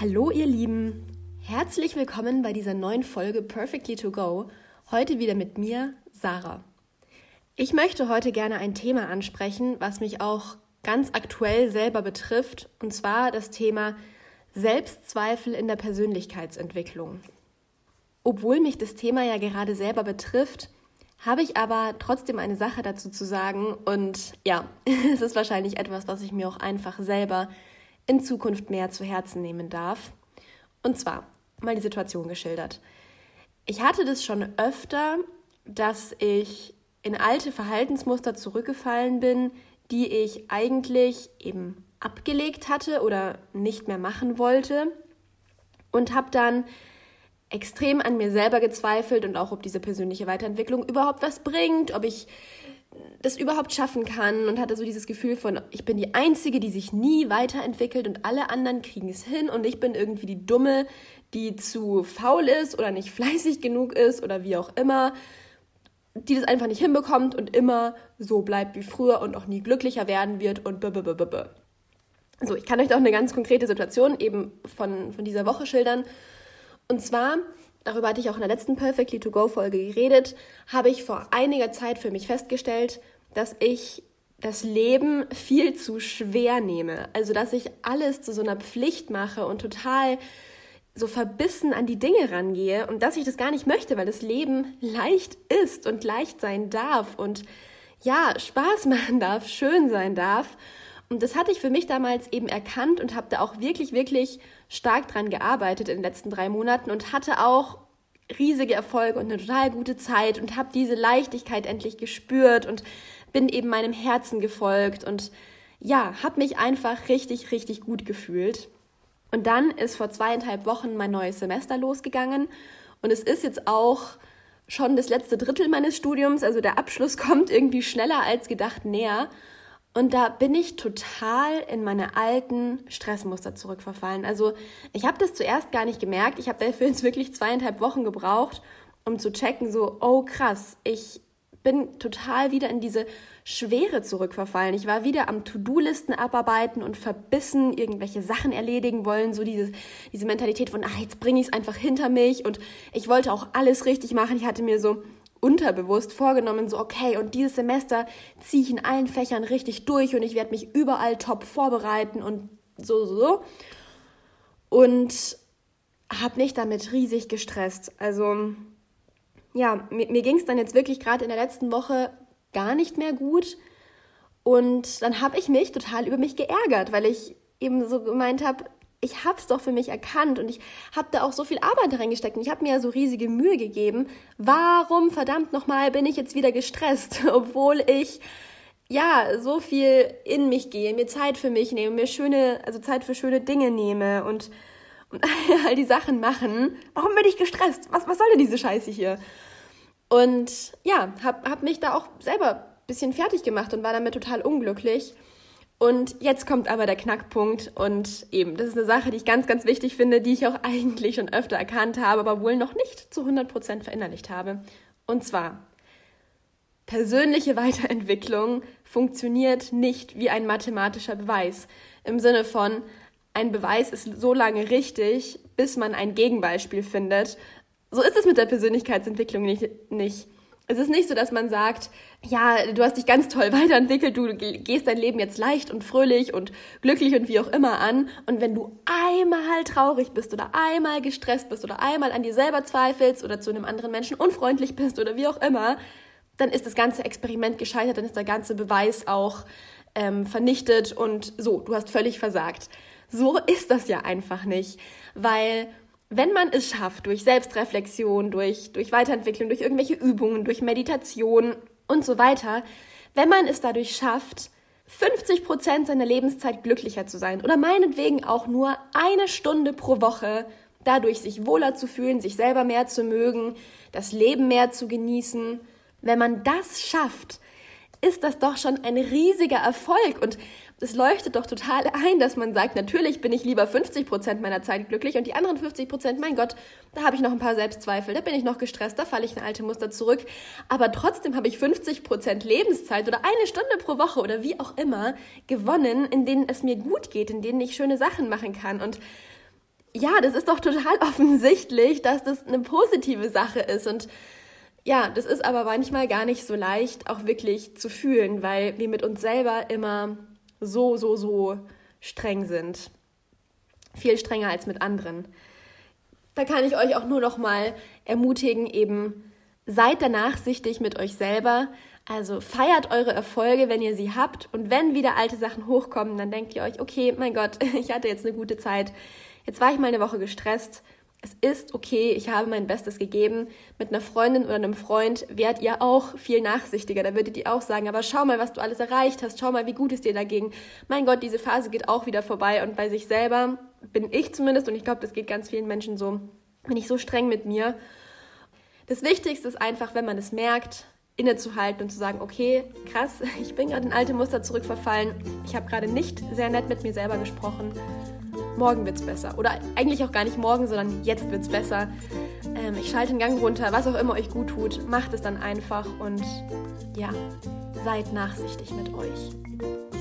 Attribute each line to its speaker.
Speaker 1: Hallo ihr Lieben, herzlich willkommen bei dieser neuen Folge Perfectly to Go. Heute wieder mit mir, Sarah. Ich möchte heute gerne ein Thema ansprechen, was mich auch ganz aktuell selber betrifft, und zwar das Thema Selbstzweifel in der Persönlichkeitsentwicklung. Obwohl mich das Thema ja gerade selber betrifft, habe ich aber trotzdem eine Sache dazu zu sagen und ja, es ist wahrscheinlich etwas, was ich mir auch einfach selber in Zukunft mehr zu Herzen nehmen darf. Und zwar mal die Situation geschildert. Ich hatte das schon öfter, dass ich in alte Verhaltensmuster zurückgefallen bin, die ich eigentlich eben abgelegt hatte oder nicht mehr machen wollte und habe dann extrem an mir selber gezweifelt und auch, ob diese persönliche Weiterentwicklung überhaupt was bringt, ob ich das überhaupt schaffen kann und hatte so dieses Gefühl von, ich bin die Einzige, die sich nie weiterentwickelt und alle anderen kriegen es hin und ich bin irgendwie die Dumme, die zu faul ist oder nicht fleißig genug ist oder wie auch immer, die das einfach nicht hinbekommt und immer so bleibt wie früher und auch nie glücklicher werden wird und b, b, b, b, b. So, ich kann euch auch eine ganz konkrete Situation eben von, von dieser Woche schildern. Und zwar darüber hatte ich auch in der letzten Perfectly to Go Folge geredet, habe ich vor einiger Zeit für mich festgestellt, dass ich das Leben viel zu schwer nehme. Also, dass ich alles zu so einer Pflicht mache und total so verbissen an die Dinge rangehe und dass ich das gar nicht möchte, weil das Leben leicht ist und leicht sein darf und ja, Spaß machen darf, schön sein darf. Und das hatte ich für mich damals eben erkannt und habe da auch wirklich, wirklich stark dran gearbeitet in den letzten drei Monaten und hatte auch riesige Erfolge und eine total gute Zeit und habe diese Leichtigkeit endlich gespürt und bin eben meinem Herzen gefolgt und ja, habe mich einfach richtig, richtig gut gefühlt. Und dann ist vor zweieinhalb Wochen mein neues Semester losgegangen und es ist jetzt auch schon das letzte Drittel meines Studiums, also der Abschluss kommt irgendwie schneller als gedacht näher. Und da bin ich total in meine alten Stressmuster zurückverfallen. Also ich habe das zuerst gar nicht gemerkt. Ich habe dafür jetzt wirklich zweieinhalb Wochen gebraucht, um zu checken, so, oh krass, ich bin total wieder in diese Schwere zurückverfallen. Ich war wieder am To-Do-Listen abarbeiten und verbissen irgendwelche Sachen erledigen wollen. So diese, diese Mentalität von, ah, jetzt bringe ich es einfach hinter mich. Und ich wollte auch alles richtig machen. Ich hatte mir so unterbewusst vorgenommen, so okay, und dieses Semester ziehe ich in allen Fächern richtig durch und ich werde mich überall top vorbereiten und so, so, so. Und habe mich damit riesig gestresst. Also ja, mir, mir ging es dann jetzt wirklich gerade in der letzten Woche gar nicht mehr gut. Und dann habe ich mich total über mich geärgert, weil ich eben so gemeint habe, ich habe es doch für mich erkannt und ich habe da auch so viel Arbeit reingesteckt und ich habe mir ja so riesige Mühe gegeben. Warum verdammt nochmal bin ich jetzt wieder gestresst, obwohl ich ja so viel in mich gehe, mir Zeit für mich nehme, mir schöne, also Zeit für schöne Dinge nehme und, und all die Sachen machen. Warum bin ich gestresst? Was, was soll denn diese Scheiße hier? Und ja, habe hab mich da auch selber bisschen fertig gemacht und war damit total unglücklich. Und jetzt kommt aber der Knackpunkt und eben, das ist eine Sache, die ich ganz, ganz wichtig finde, die ich auch eigentlich schon öfter erkannt habe, aber wohl noch nicht zu 100% verinnerlicht habe. Und zwar, persönliche Weiterentwicklung funktioniert nicht wie ein mathematischer Beweis. Im Sinne von, ein Beweis ist so lange richtig, bis man ein Gegenbeispiel findet. So ist es mit der Persönlichkeitsentwicklung nicht. nicht. Es ist nicht so, dass man sagt, ja, du hast dich ganz toll weiterentwickelt, du gehst dein Leben jetzt leicht und fröhlich und glücklich und wie auch immer an. Und wenn du einmal traurig bist oder einmal gestresst bist oder einmal an dir selber zweifelst oder zu einem anderen Menschen unfreundlich bist oder wie auch immer, dann ist das ganze Experiment gescheitert, dann ist der ganze Beweis auch ähm, vernichtet und so, du hast völlig versagt. So ist das ja einfach nicht, weil wenn man es schafft, durch Selbstreflexion, durch, durch Weiterentwicklung, durch irgendwelche Übungen, durch Meditation und so weiter, wenn man es dadurch schafft, 50 Prozent seiner Lebenszeit glücklicher zu sein oder meinetwegen auch nur eine Stunde pro Woche, dadurch sich wohler zu fühlen, sich selber mehr zu mögen, das Leben mehr zu genießen, wenn man das schafft, ist das doch schon ein riesiger Erfolg. Und es leuchtet doch total ein, dass man sagt, natürlich bin ich lieber 50 Prozent meiner Zeit glücklich und die anderen 50 Prozent, mein Gott, da habe ich noch ein paar Selbstzweifel, da bin ich noch gestresst, da falle ich in alte Muster zurück. Aber trotzdem habe ich 50 Prozent Lebenszeit oder eine Stunde pro Woche oder wie auch immer gewonnen, in denen es mir gut geht, in denen ich schöne Sachen machen kann. Und ja, das ist doch total offensichtlich, dass das eine positive Sache ist. Und ja, das ist aber manchmal gar nicht so leicht, auch wirklich zu fühlen, weil wir mit uns selber immer so, so, so streng sind. Viel strenger als mit anderen. Da kann ich euch auch nur noch mal ermutigen, eben seid danach sichtig mit euch selber. Also feiert eure Erfolge, wenn ihr sie habt. Und wenn wieder alte Sachen hochkommen, dann denkt ihr euch, okay, mein Gott, ich hatte jetzt eine gute Zeit. Jetzt war ich mal eine Woche gestresst es ist okay, ich habe mein Bestes gegeben. Mit einer Freundin oder einem Freund werdet ihr auch viel nachsichtiger. Da würdet ihr auch sagen, aber schau mal, was du alles erreicht hast. Schau mal, wie gut es dir dagegen. Mein Gott, diese Phase geht auch wieder vorbei. Und bei sich selber bin ich zumindest, und ich glaube, das geht ganz vielen Menschen so, bin ich so streng mit mir. Das Wichtigste ist einfach, wenn man es merkt, innezuhalten und zu sagen, okay, krass, ich bin gerade in alte Muster zurückverfallen. Ich habe gerade nicht sehr nett mit mir selber gesprochen morgen wird's besser. Oder eigentlich auch gar nicht morgen, sondern jetzt wird's besser. Ähm, ich schalte den Gang runter, was auch immer euch gut tut, macht es dann einfach und ja, seid nachsichtig mit euch.